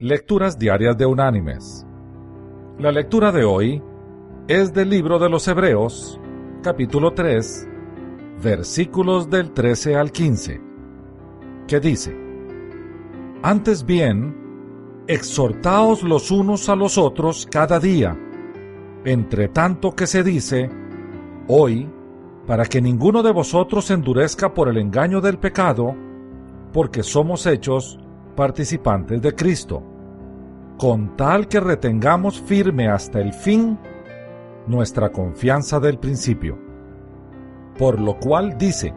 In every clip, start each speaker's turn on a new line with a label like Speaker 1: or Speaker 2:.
Speaker 1: Lecturas Diarias de Unánimes. La lectura de hoy es del libro de los Hebreos, capítulo 3, versículos del 13 al 15, que dice, Antes bien, exhortaos los unos a los otros cada día, entre tanto que se dice, hoy, para que ninguno de vosotros endurezca por el engaño del pecado, porque somos hechos participantes de Cristo, con tal que retengamos firme hasta el fin nuestra confianza del principio. Por lo cual dice,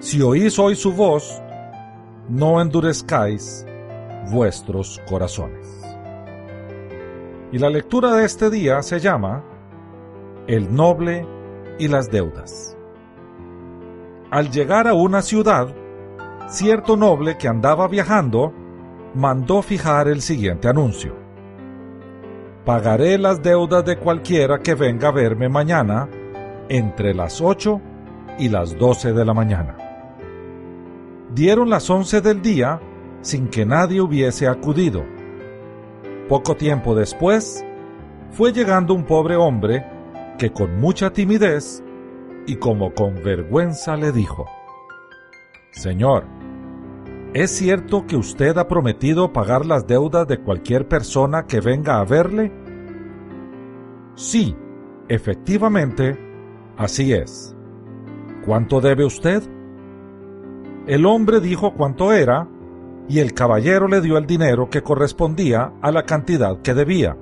Speaker 1: si oís hoy su voz, no endurezcáis vuestros corazones. Y la lectura de este día se llama El noble y las deudas. Al llegar a una ciudad, cierto noble que andaba viajando mandó fijar el siguiente anuncio. Pagaré las deudas de cualquiera que venga a verme mañana entre las 8 y las 12 de la mañana. Dieron las 11 del día sin que nadie hubiese acudido. Poco tiempo después, fue llegando un pobre hombre que con mucha timidez y como con vergüenza le dijo, Señor, ¿es cierto que usted ha prometido pagar las deudas de cualquier persona que venga a verle? Sí, efectivamente, así es. ¿Cuánto debe usted? El hombre dijo cuánto era, y el caballero le dio el dinero que correspondía a la cantidad que debía,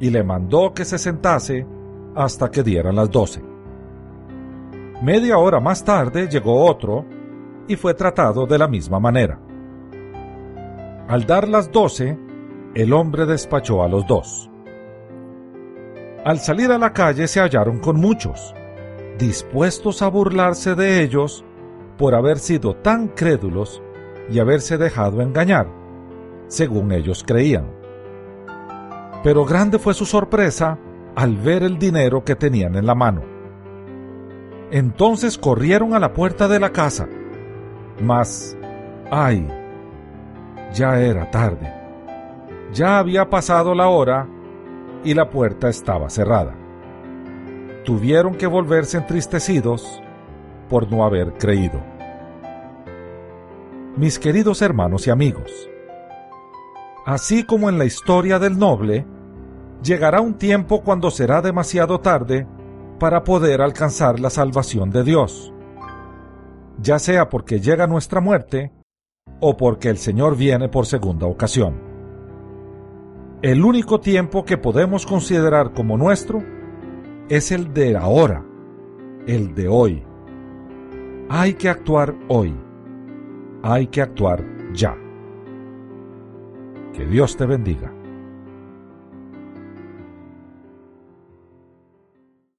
Speaker 1: y le mandó que se sentase hasta que dieran las doce. Media hora más tarde llegó otro, y fue tratado de la misma manera. Al dar las doce, el hombre despachó a los dos. Al salir a la calle se hallaron con muchos, dispuestos a burlarse de ellos por haber sido tan crédulos y haberse dejado engañar, según ellos creían. Pero grande fue su sorpresa al ver el dinero que tenían en la mano. Entonces corrieron a la puerta de la casa, mas, ay, ya era tarde. Ya había pasado la hora y la puerta estaba cerrada. Tuvieron que volverse entristecidos por no haber creído. Mis queridos hermanos y amigos, así como en la historia del noble, llegará un tiempo cuando será demasiado tarde para poder alcanzar la salvación de Dios ya sea porque llega nuestra muerte o porque el Señor viene por segunda ocasión. El único tiempo que podemos considerar como nuestro es el de ahora, el de hoy. Hay que actuar hoy. Hay que actuar ya. Que Dios te bendiga.